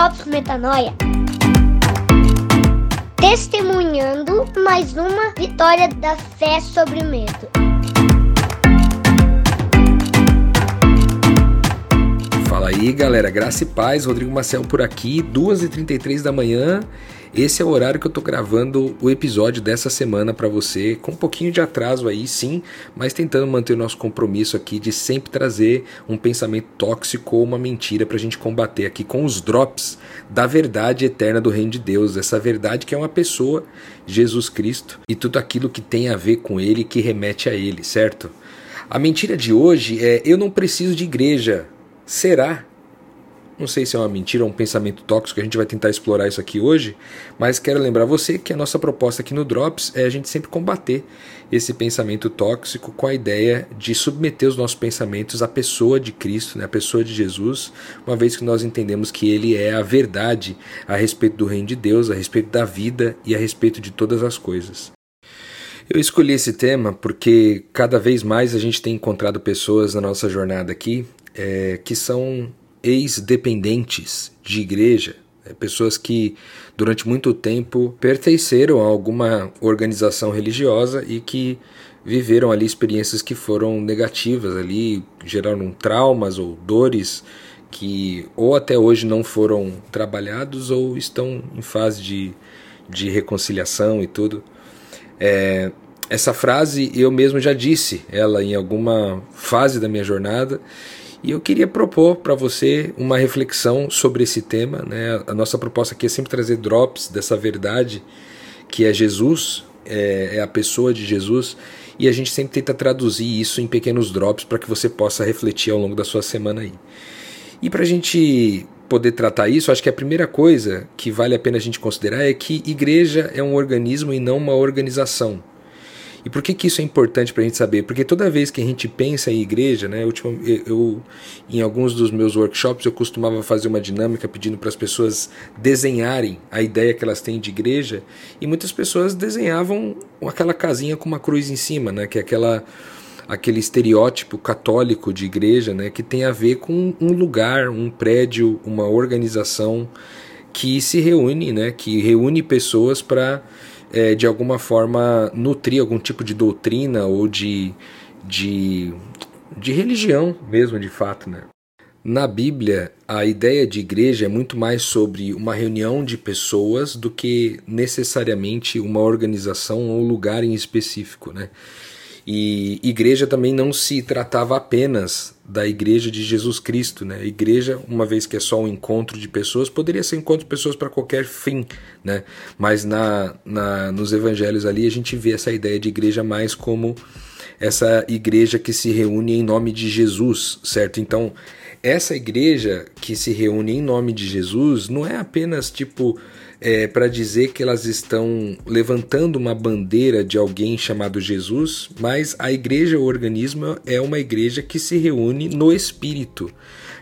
Drops Metanoia. Testemunhando mais uma vitória da fé sobre o medo. Fala aí galera, graça e paz, Rodrigo Marcel por aqui, 2h33 da manhã. Esse é o horário que eu tô gravando o episódio dessa semana para você, com um pouquinho de atraso aí, sim, mas tentando manter o nosso compromisso aqui de sempre trazer um pensamento tóxico ou uma mentira pra gente combater aqui com os drops da verdade eterna do reino de Deus, essa verdade que é uma pessoa, Jesus Cristo, e tudo aquilo que tem a ver com ele que remete a ele, certo? A mentira de hoje é eu não preciso de igreja. Será? Não sei se é uma mentira ou um pensamento tóxico, a gente vai tentar explorar isso aqui hoje, mas quero lembrar você que a nossa proposta aqui no Drops é a gente sempre combater esse pensamento tóxico com a ideia de submeter os nossos pensamentos à pessoa de Cristo, né, à pessoa de Jesus, uma vez que nós entendemos que ele é a verdade a respeito do reino de Deus, a respeito da vida e a respeito de todas as coisas. Eu escolhi esse tema porque cada vez mais a gente tem encontrado pessoas na nossa jornada aqui é, que são ex-dependentes de igreja, né, pessoas que durante muito tempo pertenceram a alguma organização religiosa e que viveram ali experiências que foram negativas ali, geraram traumas ou dores que ou até hoje não foram trabalhados ou estão em fase de, de reconciliação e tudo. É, essa frase eu mesmo já disse ela em alguma fase da minha jornada e eu queria propor para você uma reflexão sobre esse tema. Né? A nossa proposta aqui é sempre trazer drops dessa verdade que é Jesus, é, é a pessoa de Jesus, e a gente sempre tenta traduzir isso em pequenos drops para que você possa refletir ao longo da sua semana aí. E para a gente poder tratar isso, acho que a primeira coisa que vale a pena a gente considerar é que igreja é um organismo e não uma organização. E por que, que isso é importante para a gente saber? Porque toda vez que a gente pensa em igreja, né, eu, eu, em alguns dos meus workshops eu costumava fazer uma dinâmica pedindo para as pessoas desenharem a ideia que elas têm de igreja, e muitas pessoas desenhavam aquela casinha com uma cruz em cima, né, que é aquela aquele estereótipo católico de igreja, né, que tem a ver com um lugar, um prédio, uma organização que se reúne, né, que reúne pessoas para é, de alguma forma nutrir algum tipo de doutrina ou de, de, de religião mesmo, de fato, né? Na Bíblia, a ideia de igreja é muito mais sobre uma reunião de pessoas do que necessariamente uma organização ou lugar em específico, né? E igreja também não se tratava apenas da igreja de Jesus Cristo, né? igreja, uma vez que é só um encontro de pessoas, poderia ser um encontro de pessoas para qualquer fim, né? Mas na, na, nos evangelhos ali a gente vê essa ideia de igreja mais como essa igreja que se reúne em nome de Jesus, certo? Então, essa igreja que se reúne em nome de Jesus não é apenas tipo é, para dizer que elas estão levantando uma bandeira de alguém chamado Jesus, mas a igreja, o organismo, é uma igreja que se reúne no Espírito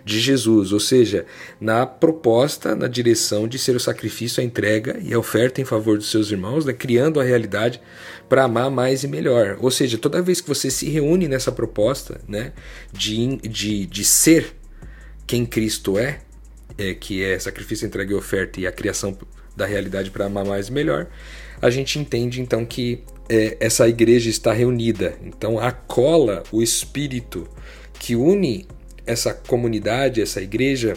de Jesus, ou seja, na proposta, na direção de ser o sacrifício, a entrega e a oferta em favor dos seus irmãos, né, criando a realidade para amar mais e melhor. Ou seja, toda vez que você se reúne nessa proposta né, de, de, de ser quem Cristo é, é, que é sacrifício, entrega e oferta e a criação da realidade para amar mais e melhor, a gente entende então que é, essa igreja está reunida. Então a cola, o espírito que une essa comunidade, essa igreja,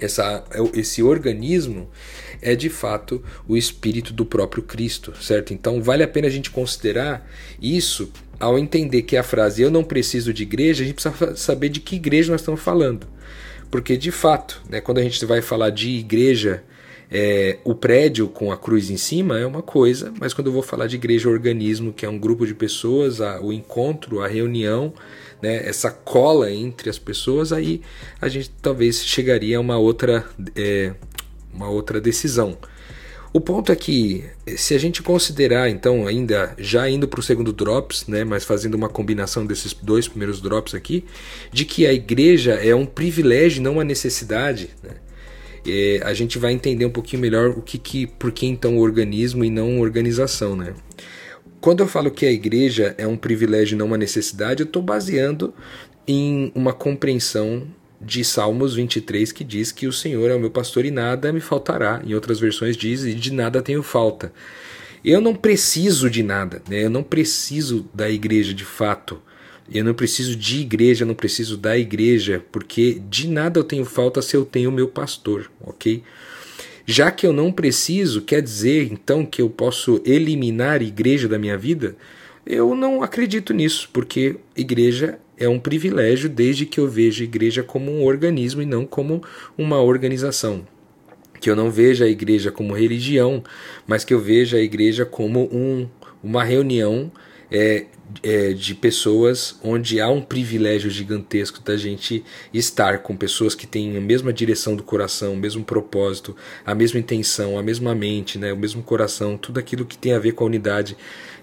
essa, esse organismo é de fato o espírito do próprio Cristo, certo? Então vale a pena a gente considerar isso ao entender que a frase eu não preciso de igreja, a gente precisa saber de que igreja nós estamos falando. Porque de fato, né, quando a gente vai falar de igreja é, o prédio com a cruz em cima é uma coisa, mas quando eu vou falar de igreja organismo, que é um grupo de pessoas, a, o encontro, a reunião, né, essa cola entre as pessoas, aí a gente talvez chegaria a uma outra, é, uma outra decisão. O ponto é que, se a gente considerar, então, ainda já indo para o segundo drops, né, mas fazendo uma combinação desses dois primeiros drops aqui, de que a igreja é um privilégio, não uma necessidade, né? É, a gente vai entender um pouquinho melhor o que, que por que então organismo e não organização, né? Quando eu falo que a igreja é um privilégio e não uma necessidade, eu estou baseando em uma compreensão de Salmos 23 que diz que o Senhor é o meu pastor e nada me faltará. Em outras versões diz e de nada tenho falta. Eu não preciso de nada, né? eu não preciso da igreja de fato. Eu não preciso de igreja, não preciso da igreja, porque de nada eu tenho falta se eu tenho o meu pastor, ok? Já que eu não preciso, quer dizer então que eu posso eliminar a igreja da minha vida? Eu não acredito nisso, porque igreja é um privilégio desde que eu veja a igreja como um organismo e não como uma organização. Que eu não veja a igreja como religião, mas que eu veja a igreja como um, uma reunião é, é, de pessoas onde há um privilégio gigantesco da gente estar com pessoas que têm a mesma direção do coração, o mesmo propósito, a mesma intenção, a mesma mente, né, o mesmo coração, tudo aquilo que tem a ver com a unidade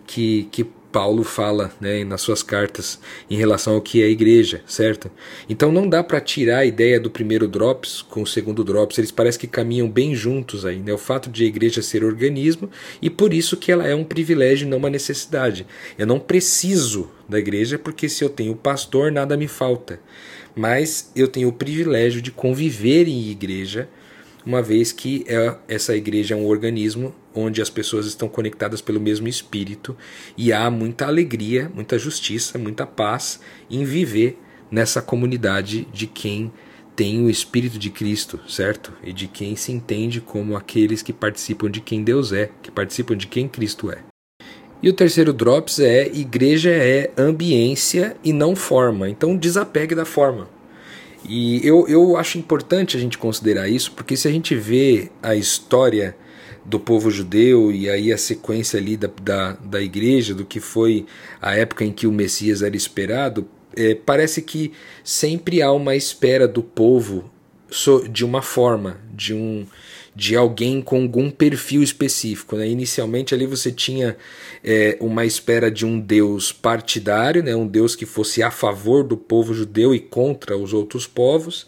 que, que Paulo fala né, nas suas cartas em relação ao que é a igreja, certo? Então não dá para tirar a ideia do primeiro drops com o segundo drops, eles parecem que caminham bem juntos aí, né? O fato de a igreja ser organismo e por isso que ela é um privilégio não uma necessidade. Eu não preciso da igreja porque se eu tenho pastor nada me falta, mas eu tenho o privilégio de conviver em igreja uma vez que é, essa igreja é um organismo onde as pessoas estão conectadas pelo mesmo espírito e há muita alegria, muita justiça, muita paz em viver nessa comunidade de quem tem o espírito de Cristo, certo? E de quem se entende como aqueles que participam de quem Deus é, que participam de quem Cristo é. E o terceiro drops é igreja é ambiência e não forma. Então desapegue da forma. E eu, eu acho importante a gente considerar isso, porque se a gente vê a história do povo judeu e aí a sequência ali da, da, da igreja, do que foi a época em que o Messias era esperado, é, parece que sempre há uma espera do povo de uma forma, de um de alguém com algum perfil específico. Né? Inicialmente ali você tinha é, uma espera de um Deus partidário, né? um Deus que fosse a favor do povo judeu e contra os outros povos.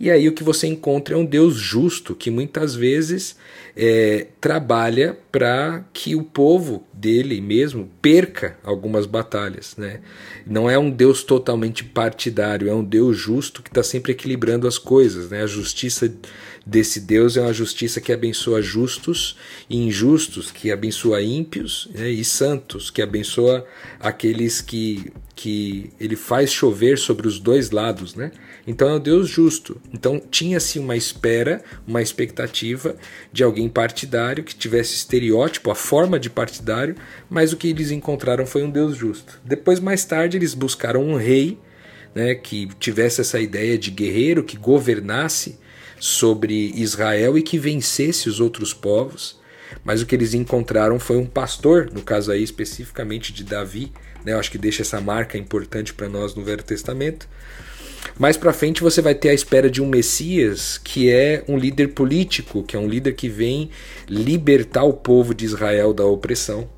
E aí o que você encontra é um Deus justo que muitas vezes é, trabalha para que o povo dele mesmo perca algumas batalhas. Né? Não é um Deus totalmente partidário, é um Deus justo que está sempre equilibrando as coisas. Né? A justiça desse Deus é uma justiça que abençoa justos e injustos, que abençoa ímpios né? e santos, que abençoa aqueles que, que ele faz chover sobre os dois lados. Né? Então é um Deus justo. Então tinha-se uma espera, uma expectativa de alguém partidário que tivesse estereótipo, a forma de partidário, mas o que eles encontraram foi um Deus justo. Depois, mais tarde, eles buscaram um rei né, que tivesse essa ideia de guerreiro, que governasse sobre Israel e que vencesse os outros povos. Mas o que eles encontraram foi um pastor, no caso aí especificamente de Davi, né, eu acho que deixa essa marca importante para nós no Velho Testamento mais para frente você vai ter a espera de um Messias que é um líder político, que é um líder que vem libertar o povo de Israel da opressão.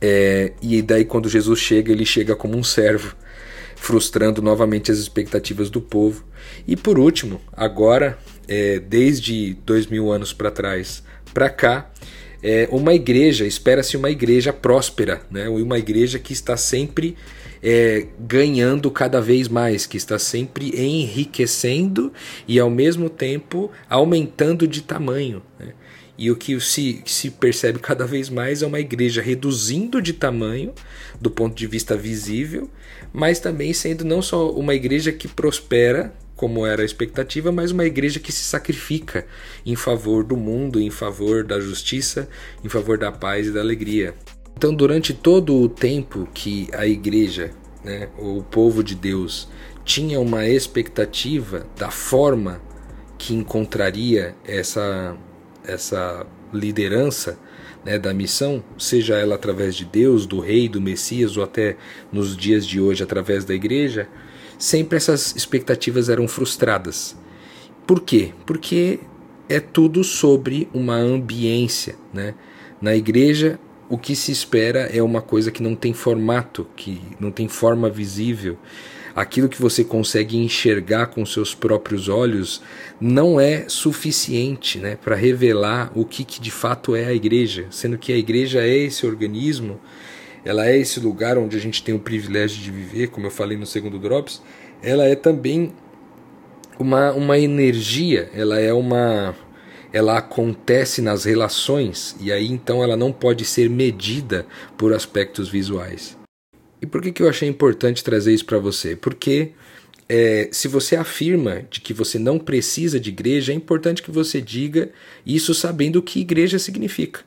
É, e daí quando Jesus chega, ele chega como um servo, frustrando novamente as expectativas do povo. E por último, agora, é, desde dois mil anos para trás, para cá, é, uma igreja, espera-se uma igreja próspera, né? uma igreja que está sempre é, ganhando cada vez mais, que está sempre enriquecendo e ao mesmo tempo aumentando de tamanho. Né? E o que se, se percebe cada vez mais é uma igreja reduzindo de tamanho do ponto de vista visível, mas também sendo não só uma igreja que prospera, como era a expectativa, mas uma igreja que se sacrifica em favor do mundo, em favor da justiça, em favor da paz e da alegria. Então, durante todo o tempo que a igreja, né, o povo de Deus, tinha uma expectativa da forma que encontraria essa, essa liderança né, da missão, seja ela através de Deus, do Rei, do Messias, ou até nos dias de hoje através da igreja, sempre essas expectativas eram frustradas. Por quê? Porque é tudo sobre uma ambiência. Né? Na igreja, o que se espera é uma coisa que não tem formato, que não tem forma visível. Aquilo que você consegue enxergar com seus próprios olhos não é suficiente né, para revelar o que, que de fato é a igreja, sendo que a igreja é esse organismo, ela é esse lugar onde a gente tem o privilégio de viver, como eu falei no segundo Drops, ela é também uma, uma energia, ela é uma ela acontece nas relações e aí então ela não pode ser medida por aspectos visuais. E por que, que eu achei importante trazer isso para você? Porque é, se você afirma de que você não precisa de igreja, é importante que você diga isso sabendo o que igreja significa.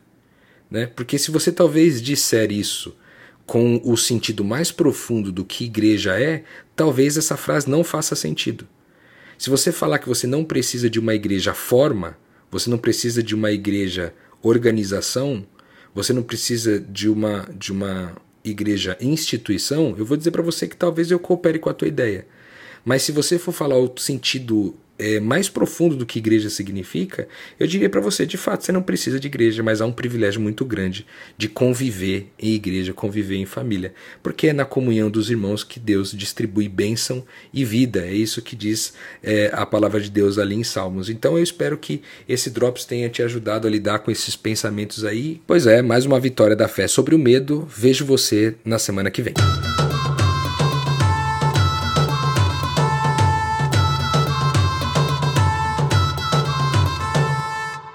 Né? Porque se você talvez disser isso com o sentido mais profundo do que igreja é, talvez essa frase não faça sentido. Se você falar que você não precisa de uma igreja forma, você não precisa de uma igreja organização, você não precisa de uma de uma igreja instituição, eu vou dizer para você que talvez eu coopere com a tua ideia. Mas se você for falar o sentido é, mais profundo do que igreja significa, eu diria para você, de fato, você não precisa de igreja, mas há um privilégio muito grande de conviver em igreja, conviver em família, porque é na comunhão dos irmãos que Deus distribui bênção e vida. É isso que diz é, a palavra de Deus ali em Salmos. Então eu espero que esse Drops tenha te ajudado a lidar com esses pensamentos aí. Pois é, mais uma vitória da fé sobre o medo. Vejo você na semana que vem.